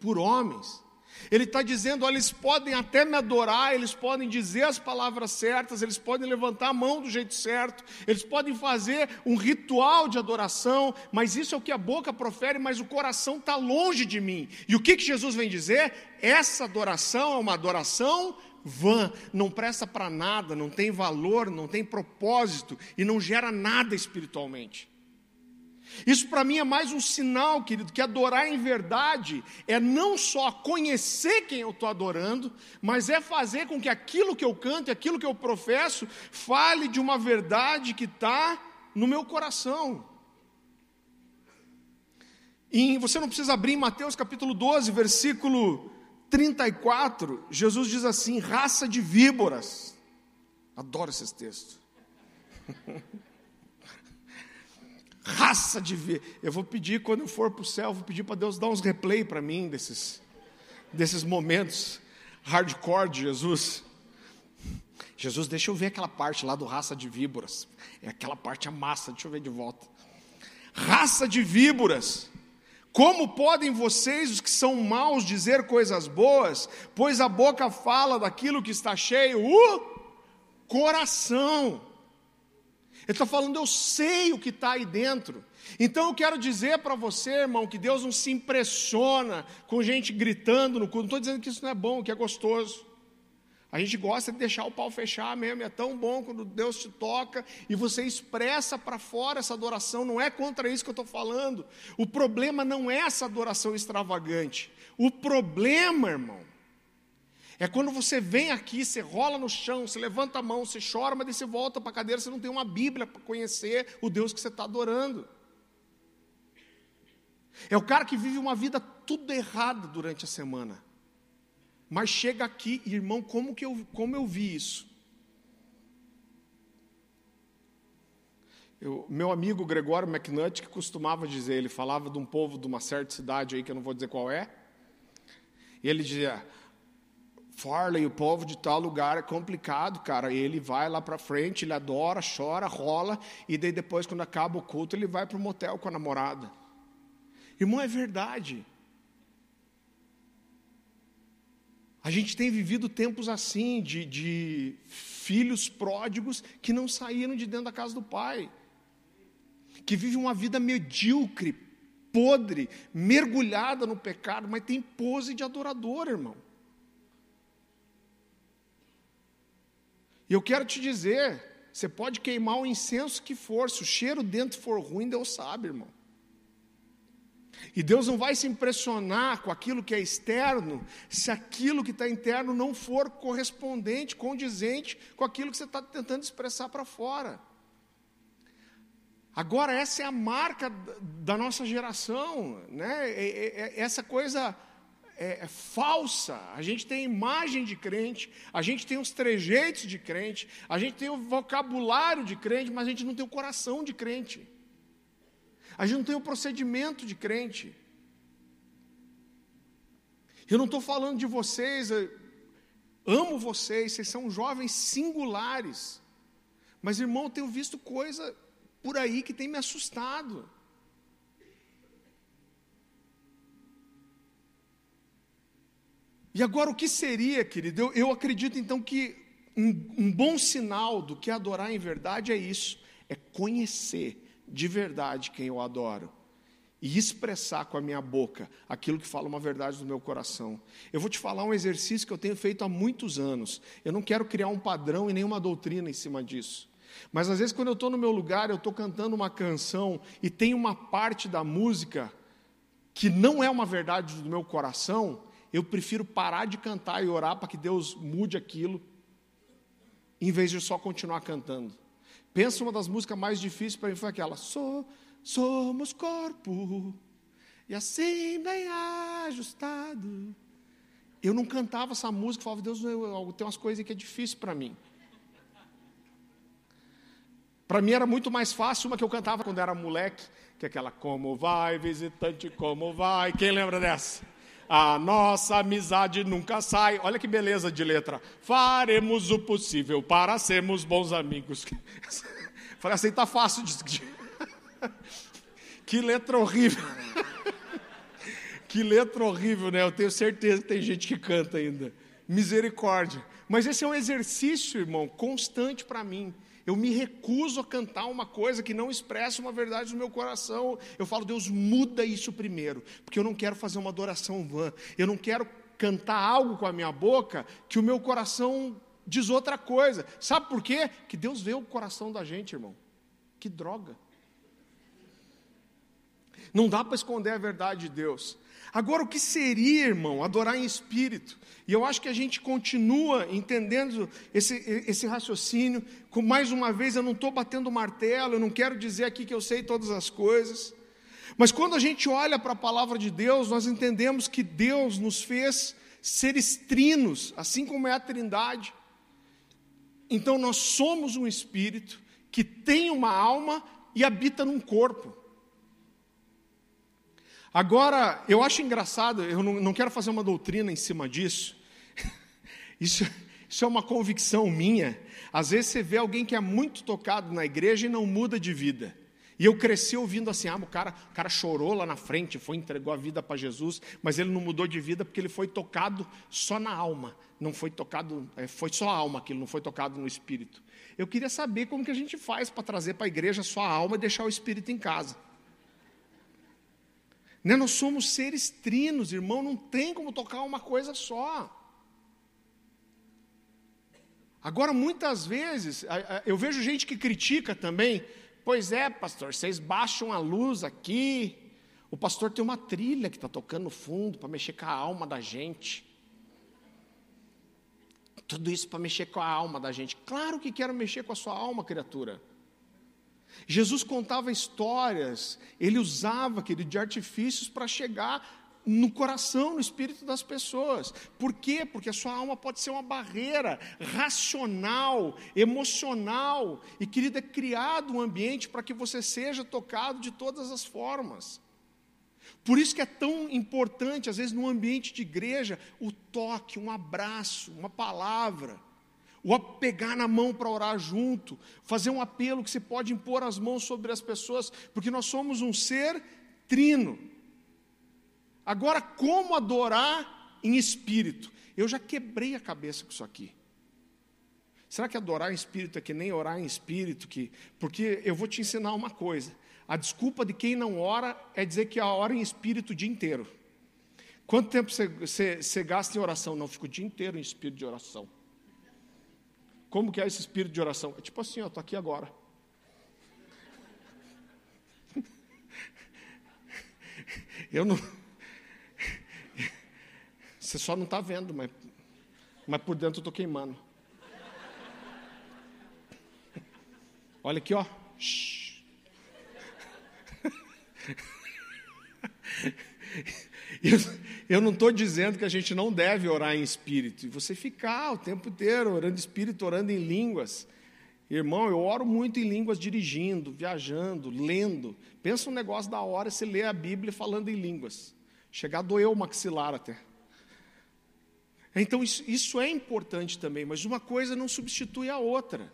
por homens. Ele está dizendo: olha, eles podem até me adorar, eles podem dizer as palavras certas, eles podem levantar a mão do jeito certo, eles podem fazer um ritual de adoração, mas isso é o que a boca profere, mas o coração está longe de mim. E o que, que Jesus vem dizer? Essa adoração é uma adoração vã, não presta para nada, não tem valor, não tem propósito e não gera nada espiritualmente. Isso para mim é mais um sinal, querido, que adorar em verdade é não só conhecer quem eu estou adorando, mas é fazer com que aquilo que eu canto, aquilo que eu professo, fale de uma verdade que está no meu coração. E você não precisa abrir em Mateus capítulo 12, versículo 34, Jesus diz assim: raça de víboras. Adoro esses textos. raça de víboras. Eu vou pedir, quando eu for para o céu, vou pedir para Deus dar uns replay para mim desses, desses momentos hardcore de Jesus. Jesus, deixa eu ver aquela parte lá do raça de víboras. É aquela parte a massa, deixa eu ver de volta. Raça de víboras. Como podem vocês, os que são maus, dizer coisas boas? Pois a boca fala daquilo que está cheio, o coração. Ele está falando, eu sei o que está aí dentro. Então eu quero dizer para você, irmão, que Deus não se impressiona com gente gritando no culto. Não estou dizendo que isso não é bom, que é gostoso. A gente gosta de deixar o pau fechar mesmo, é tão bom quando Deus te toca e você expressa para fora essa adoração, não é contra isso que eu estou falando. O problema não é essa adoração extravagante. O problema, irmão, é quando você vem aqui, você rola no chão, você levanta a mão, você chora, mas daí você volta para a cadeira, você não tem uma Bíblia para conhecer o Deus que você está adorando. É o cara que vive uma vida tudo errada durante a semana. Mas chega aqui, irmão, como que eu, como eu vi isso? Eu, meu amigo Gregório McNutt, que costumava dizer, ele falava de um povo de uma certa cidade aí, que eu não vou dizer qual é, e ele dizia, Farley, o povo de tal lugar é complicado, cara. Ele vai lá para frente, ele adora, chora, rola, e daí depois, quando acaba o culto, ele vai para o motel com a namorada. Irmão, é verdade. A gente tem vivido tempos assim, de, de filhos pródigos que não saíram de dentro da casa do pai, que vivem uma vida medíocre, podre, mergulhada no pecado, mas tem pose de adorador, irmão. E eu quero te dizer, você pode queimar o incenso que for, se o cheiro dentro for ruim, Deus sabe, irmão. E Deus não vai se impressionar com aquilo que é externo, se aquilo que está interno não for correspondente, condizente com aquilo que você está tentando expressar para fora. Agora, essa é a marca da nossa geração, né? É, é, é, essa coisa é, falsa. A gente tem imagem de crente, a gente tem os trejeitos de crente, a gente tem o vocabulário de crente, mas a gente não tem o coração de crente. A gente não tem o procedimento de crente. Eu não estou falando de vocês, amo vocês, vocês são jovens singulares. Mas, irmão, eu tenho visto coisa por aí que tem me assustado. E agora, o que seria, querido? Eu, eu acredito então que um, um bom sinal do que adorar em verdade é isso: é conhecer de verdade quem eu adoro e expressar com a minha boca aquilo que fala uma verdade do meu coração. Eu vou te falar um exercício que eu tenho feito há muitos anos. Eu não quero criar um padrão e nenhuma doutrina em cima disso. Mas às vezes, quando eu estou no meu lugar, eu estou cantando uma canção e tem uma parte da música que não é uma verdade do meu coração, eu prefiro parar de cantar e orar para que Deus mude aquilo, em vez de só continuar cantando. Pensa uma das músicas mais difíceis para mim foi aquela. So, somos corpo, e assim bem ajustado. Eu não cantava essa música, falava, Deus, eu, tem umas coisas que é difícil para mim. Para mim era muito mais fácil uma que eu cantava quando era moleque, que é aquela Como vai, visitante, como vai? Quem lembra dessa? A nossa amizade nunca sai. Olha que beleza de letra. Faremos o possível para sermos bons amigos. Falei assim, tá fácil de. Que letra horrível. Que letra horrível, né? Eu tenho certeza que tem gente que canta ainda. Misericórdia. Mas esse é um exercício, irmão, constante para mim. Eu me recuso a cantar uma coisa que não expressa uma verdade no meu coração. Eu falo, Deus, muda isso primeiro, porque eu não quero fazer uma adoração vã. Eu não quero cantar algo com a minha boca que o meu coração diz outra coisa. Sabe por quê? Que Deus vê o coração da gente, irmão. Que droga. Não dá para esconder a verdade de Deus. Agora, o que seria, irmão, adorar em espírito? E eu acho que a gente continua entendendo esse, esse raciocínio. Com mais uma vez, eu não estou batendo martelo, eu não quero dizer aqui que eu sei todas as coisas. Mas quando a gente olha para a palavra de Deus, nós entendemos que Deus nos fez seres trinos, assim como é a Trindade. Então, nós somos um espírito que tem uma alma e habita num corpo. Agora, eu acho engraçado, eu não, não quero fazer uma doutrina em cima disso. Isso, isso é uma convicção minha. Às vezes você vê alguém que é muito tocado na igreja e não muda de vida. E eu cresci ouvindo assim: ah, o cara, o cara chorou lá na frente, foi entregou a vida para Jesus, mas ele não mudou de vida porque ele foi tocado só na alma, não foi tocado, é, foi só a alma aquilo, não foi tocado no espírito. Eu queria saber como que a gente faz para trazer para a igreja só a alma e deixar o espírito em casa. Né? Nós somos seres trinos, irmão, não tem como tocar uma coisa só. Agora, muitas vezes, eu vejo gente que critica também, pois é, pastor, vocês baixam a luz aqui, o pastor tem uma trilha que está tocando no fundo para mexer com a alma da gente. Tudo isso para mexer com a alma da gente. Claro que quero mexer com a sua alma, criatura. Jesus contava histórias, ele usava aquele de artifícios para chegar no coração, no espírito das pessoas. Por quê? Porque a sua alma pode ser uma barreira racional, emocional, e querida, é criado um ambiente para que você seja tocado de todas as formas. Por isso que é tão importante, às vezes, no ambiente de igreja, o toque, um abraço, uma palavra o pegar na mão para orar junto, fazer um apelo que você pode impor as mãos sobre as pessoas, porque nós somos um ser trino. Agora, como adorar em espírito? Eu já quebrei a cabeça com isso aqui. Será que adorar em espírito é que nem orar em espírito? Que... Porque eu vou te ensinar uma coisa. A desculpa de quem não ora é dizer que ora em espírito o dia inteiro. Quanto tempo você, você, você gasta em oração? Não, fico o dia inteiro em espírito de oração. Como que é esse espírito de oração? É tipo assim, ó, estou aqui agora. Eu não. Você só não está vendo, mas, mas por dentro eu estou queimando. Olha aqui, ó. Eu, eu não estou dizendo que a gente não deve orar em espírito, e você ficar o tempo inteiro orando em espírito, orando em línguas. Irmão, eu oro muito em línguas dirigindo, viajando, lendo. Pensa um negócio da hora você lê a Bíblia falando em línguas. Chegar a doer o maxilar até. Então, isso, isso é importante também, mas uma coisa não substitui a outra.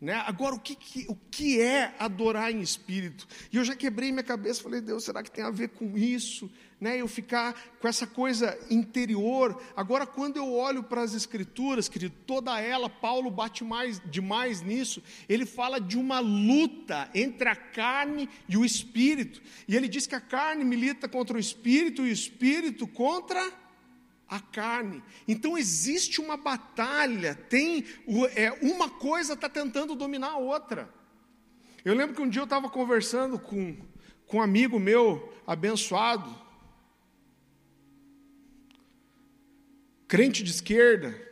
Né? Agora, o que, que, o que é adorar em espírito? E eu já quebrei minha cabeça, falei, Deus, será que tem a ver com isso? Né? Eu ficar com essa coisa interior. Agora, quando eu olho para as Escrituras, querido, toda ela, Paulo bate mais, demais nisso, ele fala de uma luta entre a carne e o espírito. E ele diz que a carne milita contra o espírito e o espírito contra a carne. Então existe uma batalha, tem é, uma coisa está tentando dominar a outra. Eu lembro que um dia eu estava conversando com, com um amigo meu abençoado, crente de esquerda.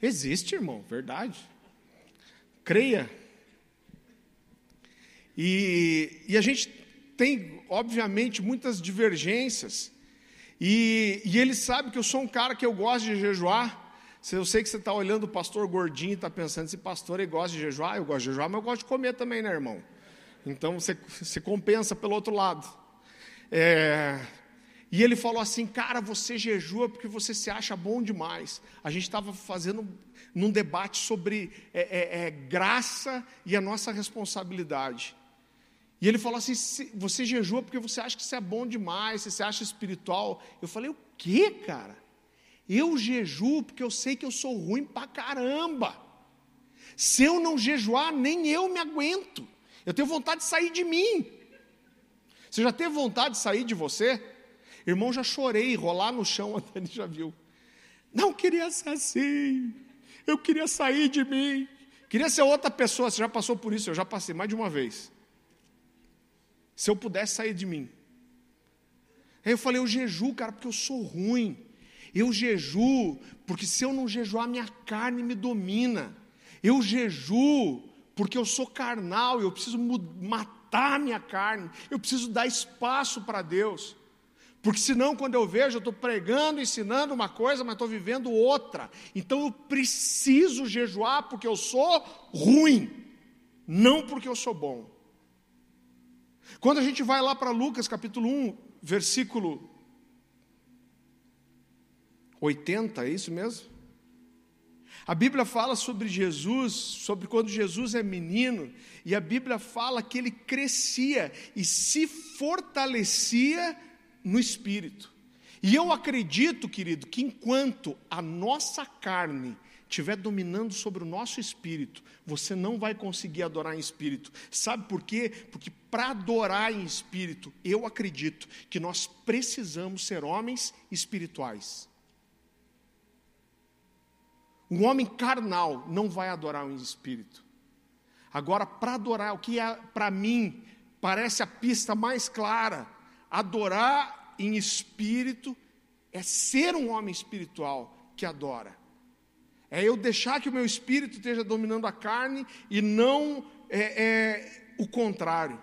Existe, irmão, verdade. Creia. E, e a gente tem, obviamente, muitas divergências. E, e ele sabe que eu sou um cara que eu gosto de jejuar. Eu sei que você está olhando o pastor gordinho e está pensando, esse pastor ele gosta de jejuar, eu gosto de jejuar, mas eu gosto de comer também, né, irmão? Então você, você compensa pelo outro lado. É, e ele falou assim, cara, você jejua porque você se acha bom demais. A gente estava fazendo num debate sobre é, é, é, graça e a nossa responsabilidade. E ele falou assim: você jejua porque você acha que isso é bom demais, você acha espiritual. Eu falei: o quê, cara? Eu jejuo porque eu sei que eu sou ruim pra caramba. Se eu não jejuar, nem eu me aguento. Eu tenho vontade de sair de mim. Você já teve vontade de sair de você? Irmão, já chorei, rolar no chão, a Dani já viu. Não queria ser assim. Eu queria sair de mim. Queria ser outra pessoa. Você já passou por isso? Eu já passei mais de uma vez se eu pudesse sair de mim. Aí eu falei, eu jejuo, cara, porque eu sou ruim. Eu jejuo, porque se eu não jejuar, minha carne me domina. Eu jejuo, porque eu sou carnal, eu preciso matar minha carne, eu preciso dar espaço para Deus. Porque senão, quando eu vejo, eu estou pregando, ensinando uma coisa, mas estou vivendo outra. Então eu preciso jejuar porque eu sou ruim, não porque eu sou bom. Quando a gente vai lá para Lucas capítulo 1, versículo 80, é isso mesmo? A Bíblia fala sobre Jesus, sobre quando Jesus é menino, e a Bíblia fala que ele crescia e se fortalecia no espírito. E eu acredito, querido, que enquanto a nossa carne estiver dominando sobre o nosso espírito, você não vai conseguir adorar em espírito. Sabe por quê? Porque para adorar em espírito, eu acredito que nós precisamos ser homens espirituais. Um homem carnal não vai adorar em espírito. Agora, para adorar, o que é, para mim parece a pista mais clara, adorar em espírito é ser um homem espiritual que adora. É eu deixar que o meu espírito esteja dominando a carne e não é, é o contrário.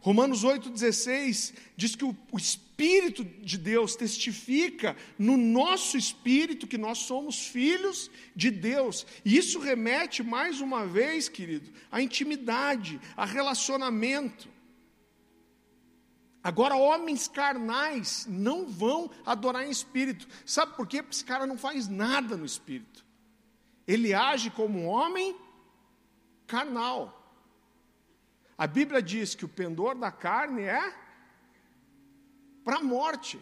Romanos 8,16 diz que o, o Espírito de Deus testifica no nosso espírito que nós somos filhos de Deus. E isso remete, mais uma vez, querido, à intimidade, a relacionamento. Agora, homens carnais não vão adorar em espírito. Sabe por quê? Porque esse cara não faz nada no espírito. Ele age como um homem carnal. A Bíblia diz que o pendor da carne é para a morte.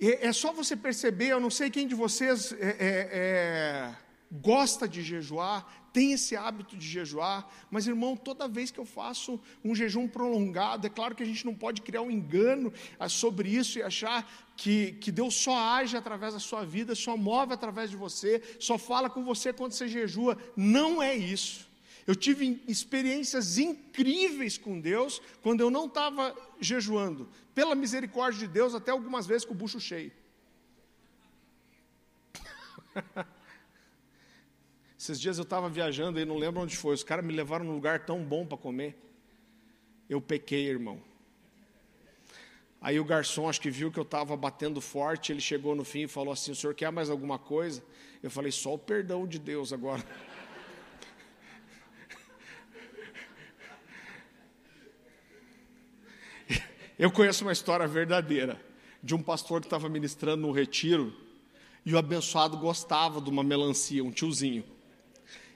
E é só você perceber, eu não sei quem de vocês é, é, é, gosta de jejuar, tem esse hábito de jejuar, mas irmão, toda vez que eu faço um jejum prolongado, é claro que a gente não pode criar um engano ah, sobre isso e achar que, que Deus só age através da sua vida, só move através de você, só fala com você quando você jejua. Não é isso. Eu tive experiências incríveis com Deus quando eu não estava jejuando. Pela misericórdia de Deus, até algumas vezes com o bucho cheio. Esses dias eu estava viajando e não lembro onde foi. Os caras me levaram num lugar tão bom para comer. Eu pequei, irmão. Aí o garçom, acho que viu que eu estava batendo forte, ele chegou no fim e falou assim: O senhor quer mais alguma coisa? Eu falei: Só o perdão de Deus agora. Eu conheço uma história verdadeira de um pastor que estava ministrando no retiro e o abençoado gostava de uma melancia, um tiozinho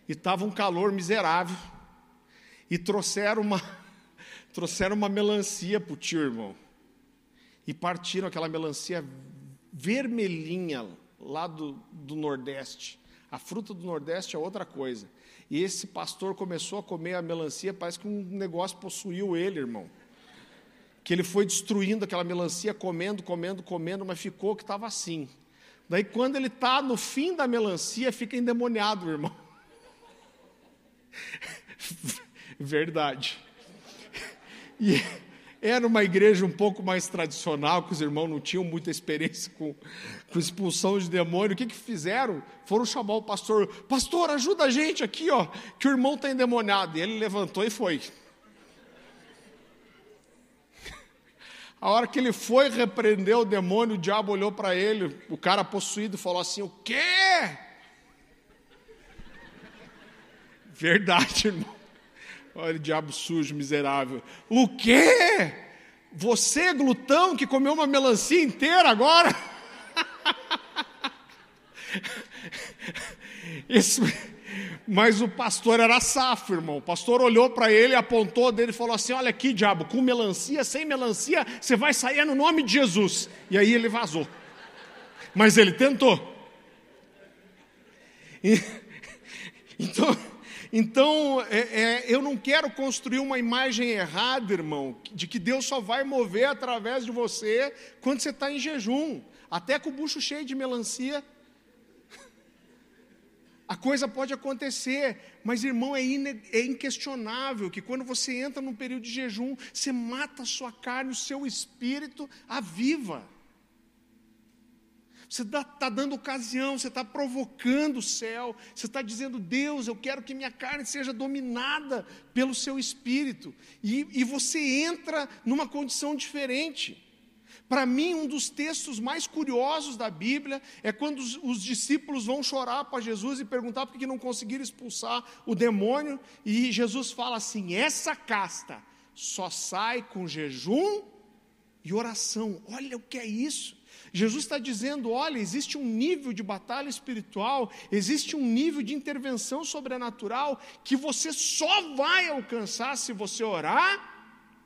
e estava um calor miserável. E trouxeram uma, trouxeram uma melancia para o tio, irmão. E partiram aquela melancia vermelhinha lá do, do Nordeste. A fruta do Nordeste é outra coisa. E esse pastor começou a comer a melancia, parece que um negócio possuiu ele, irmão. Que ele foi destruindo aquela melancia, comendo, comendo, comendo, mas ficou que estava assim. Daí, quando ele está no fim da melancia, fica endemoniado, irmão. Verdade. E era uma igreja um pouco mais tradicional, que os irmãos não tinham muita experiência com, com expulsão de demônio. O que, que fizeram? Foram chamar o pastor: Pastor, ajuda a gente aqui, ó, que o irmão está endemoniado. E ele levantou e foi. A hora que ele foi repreender o demônio, o diabo olhou para ele, o cara possuído, falou assim: O quê? Verdade, irmão. Olha diabo sujo, miserável. O quê? Você, glutão, que comeu uma melancia inteira agora? Mas o pastor era safo, irmão. O pastor olhou para ele, apontou dele e falou assim: Olha aqui, diabo, com melancia, sem melancia, você vai sair no nome de Jesus. E aí ele vazou. Mas ele tentou. E, então. Então, é, é, eu não quero construir uma imagem errada, irmão, de que Deus só vai mover através de você quando você está em jejum, até com o bucho cheio de melancia. A coisa pode acontecer, mas irmão, é, é inquestionável que quando você entra num período de jejum, você mata a sua carne, o seu espírito aviva. Você está tá dando ocasião, você está provocando o céu, você está dizendo, Deus, eu quero que minha carne seja dominada pelo seu espírito. E, e você entra numa condição diferente. Para mim, um dos textos mais curiosos da Bíblia é quando os, os discípulos vão chorar para Jesus e perguntar por que não conseguiram expulsar o demônio, e Jesus fala assim: essa casta só sai com jejum e oração. Olha o que é isso. Jesus está dizendo: olha, existe um nível de batalha espiritual, existe um nível de intervenção sobrenatural que você só vai alcançar se você orar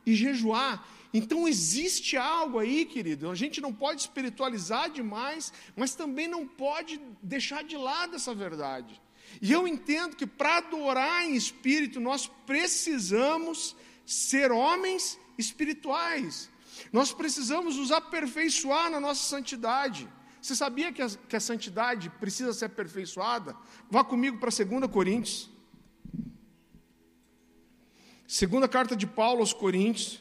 e jejuar. Então existe algo aí, querido. A gente não pode espiritualizar demais, mas também não pode deixar de lado essa verdade. E eu entendo que para adorar em espírito, nós precisamos ser homens espirituais. Nós precisamos nos aperfeiçoar na nossa santidade. Você sabia que a, que a santidade precisa ser aperfeiçoada? Vá comigo para 2 Coríntios. Segunda carta de Paulo aos Coríntios.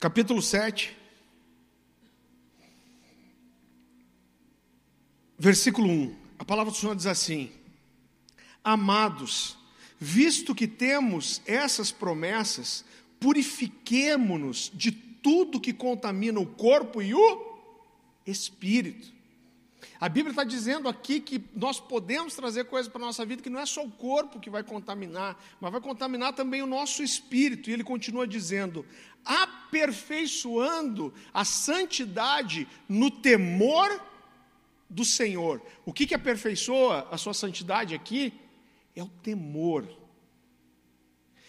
Capítulo 7. Versículo 1. A palavra do Senhor diz assim: Amados, visto que temos essas promessas, purifiquemo-nos de tudo que contamina o corpo e o espírito. A Bíblia está dizendo aqui que nós podemos trazer coisas para a nossa vida que não é só o corpo que vai contaminar, mas vai contaminar também o nosso espírito. E ele continua dizendo: aperfeiçoando a santidade no temor do Senhor. O que, que aperfeiçoa a sua santidade aqui? É o temor.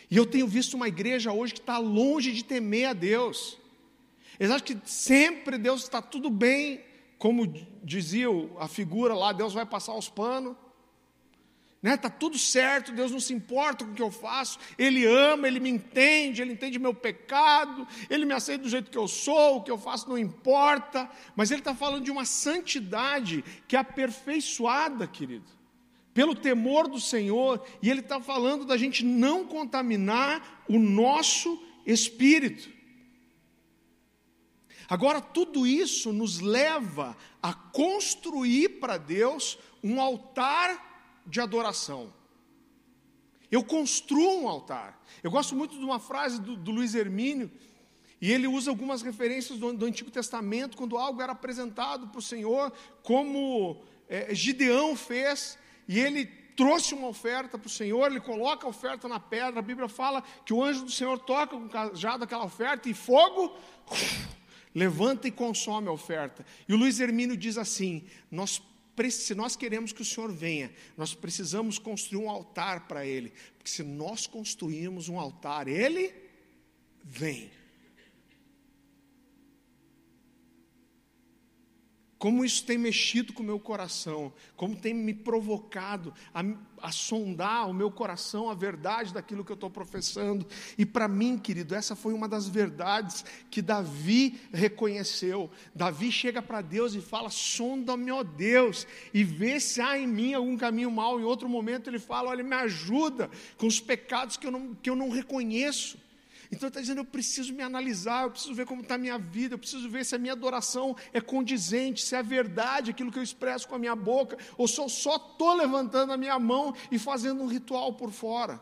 E eu tenho visto uma igreja hoje que está longe de temer a Deus. Eles acham que sempre Deus está tudo bem, como dizia a figura lá, Deus vai passar os panos né? Tá tudo certo, Deus não se importa com o que eu faço. Ele ama, ele me entende, ele entende meu pecado, ele me aceita do jeito que eu sou, o que eu faço não importa. Mas ele está falando de uma santidade que é aperfeiçoada, querido, pelo temor do Senhor. E ele está falando da gente não contaminar o nosso espírito. Agora, tudo isso nos leva a construir para Deus um altar de adoração. Eu construo um altar. Eu gosto muito de uma frase do, do Luiz Hermínio, e ele usa algumas referências do, do Antigo Testamento, quando algo era apresentado para o Senhor, como é, Gideão fez, e ele trouxe uma oferta para o Senhor, ele coloca a oferta na pedra, a Bíblia fala que o anjo do Senhor toca com o cajado aquela oferta, e fogo levanta e consome a oferta. E o Luiz Hermínio diz assim: Nós se nós queremos que o Senhor venha, nós precisamos construir um altar para Ele, porque se nós construirmos um altar, Ele vem. Como isso tem mexido com o meu coração, como tem me provocado a, a sondar o meu coração, a verdade daquilo que eu estou professando. E para mim, querido, essa foi uma das verdades que Davi reconheceu. Davi chega para Deus e fala: sonda-me, ó Deus, e vê se há em mim algum caminho mau. Em outro momento ele fala: olha, me ajuda com os pecados que eu não, que eu não reconheço. Então está dizendo: eu preciso me analisar, eu preciso ver como está a minha vida, eu preciso ver se a minha adoração é condizente, se é verdade aquilo que eu expresso com a minha boca, ou se eu só estou levantando a minha mão e fazendo um ritual por fora.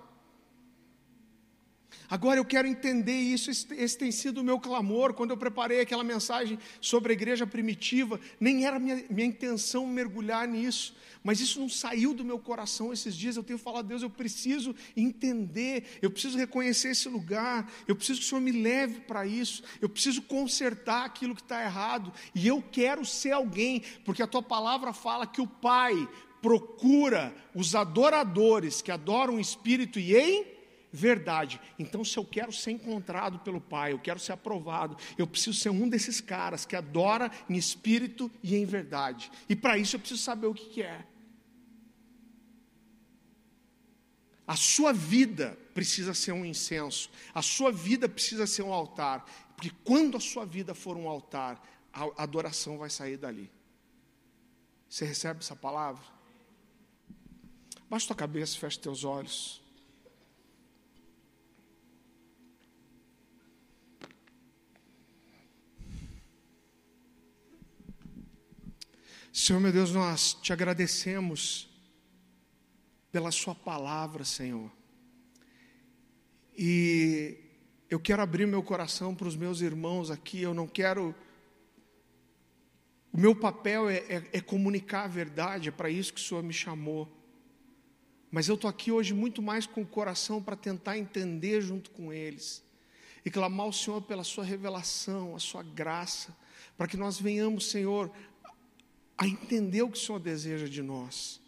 Agora eu quero entender isso, esse tem sido o meu clamor. Quando eu preparei aquela mensagem sobre a igreja primitiva, nem era minha, minha intenção mergulhar nisso, mas isso não saiu do meu coração esses dias. Eu tenho falado, Deus, eu preciso entender, eu preciso reconhecer esse lugar, eu preciso que o Senhor me leve para isso, eu preciso consertar aquilo que está errado, e eu quero ser alguém, porque a tua palavra fala que o Pai procura os adoradores que adoram o Espírito e em verdade. Então, se eu quero ser encontrado pelo Pai, eu quero ser aprovado, eu preciso ser um desses caras que adora em espírito e em verdade. E para isso eu preciso saber o que, que é. A sua vida precisa ser um incenso, a sua vida precisa ser um altar, porque quando a sua vida for um altar, a adoração vai sair dali. Você recebe essa palavra? Baixa tua cabeça, fecha teus olhos. Senhor meu Deus, nós te agradecemos pela Sua palavra, Senhor. E eu quero abrir meu coração para os meus irmãos aqui, eu não quero. O meu papel é, é, é comunicar a verdade, é para isso que o Senhor me chamou. Mas eu estou aqui hoje muito mais com o coração para tentar entender junto com eles e clamar ao Senhor pela Sua revelação, a Sua graça, para que nós venhamos, Senhor, a entender o que o Senhor deseja de nós.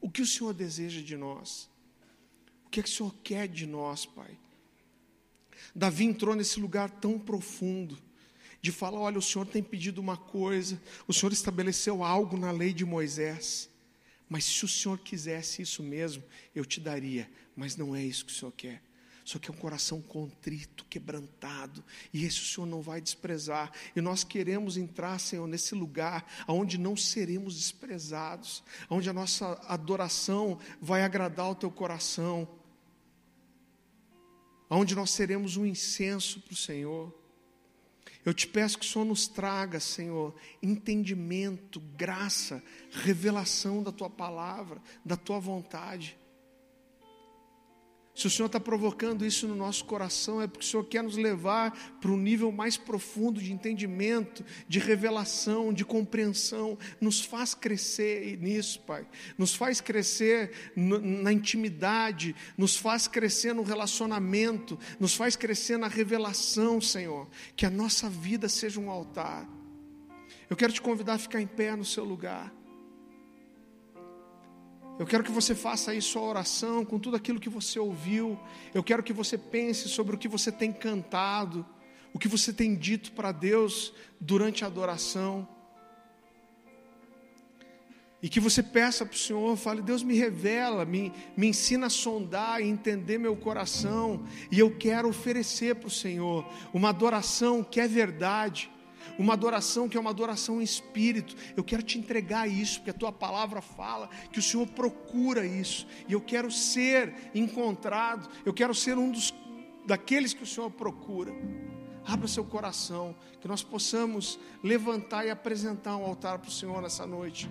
O que o Senhor deseja de nós? O que, é que o Senhor quer de nós, Pai? Davi entrou nesse lugar tão profundo de falar: olha, o Senhor tem pedido uma coisa, o Senhor estabeleceu algo na lei de Moisés, mas se o Senhor quisesse isso mesmo, eu te daria, mas não é isso que o Senhor quer. Só que é um coração contrito, quebrantado, e esse o Senhor não vai desprezar. E nós queremos entrar, Senhor, nesse lugar onde não seremos desprezados, onde a nossa adoração vai agradar o teu coração, onde nós seremos um incenso para o Senhor. Eu te peço que o Senhor nos traga, Senhor, entendimento, graça, revelação da tua palavra, da tua vontade. Se o Senhor está provocando isso no nosso coração, é porque o Senhor quer nos levar para um nível mais profundo de entendimento, de revelação, de compreensão. Nos faz crescer nisso, Pai. Nos faz crescer na intimidade, nos faz crescer no relacionamento, nos faz crescer na revelação, Senhor. Que a nossa vida seja um altar. Eu quero te convidar a ficar em pé no seu lugar. Eu quero que você faça aí sua oração com tudo aquilo que você ouviu. Eu quero que você pense sobre o que você tem cantado, o que você tem dito para Deus durante a adoração. E que você peça para o Senhor, fale, Deus me revela, me, me ensina a sondar e entender meu coração. E eu quero oferecer para o Senhor uma adoração que é verdade, uma adoração que é uma adoração em espírito. Eu quero te entregar isso, porque a tua palavra fala que o Senhor procura isso, e eu quero ser encontrado, eu quero ser um dos daqueles que o Senhor procura. Abra seu coração, que nós possamos levantar e apresentar um altar para o Senhor nessa noite.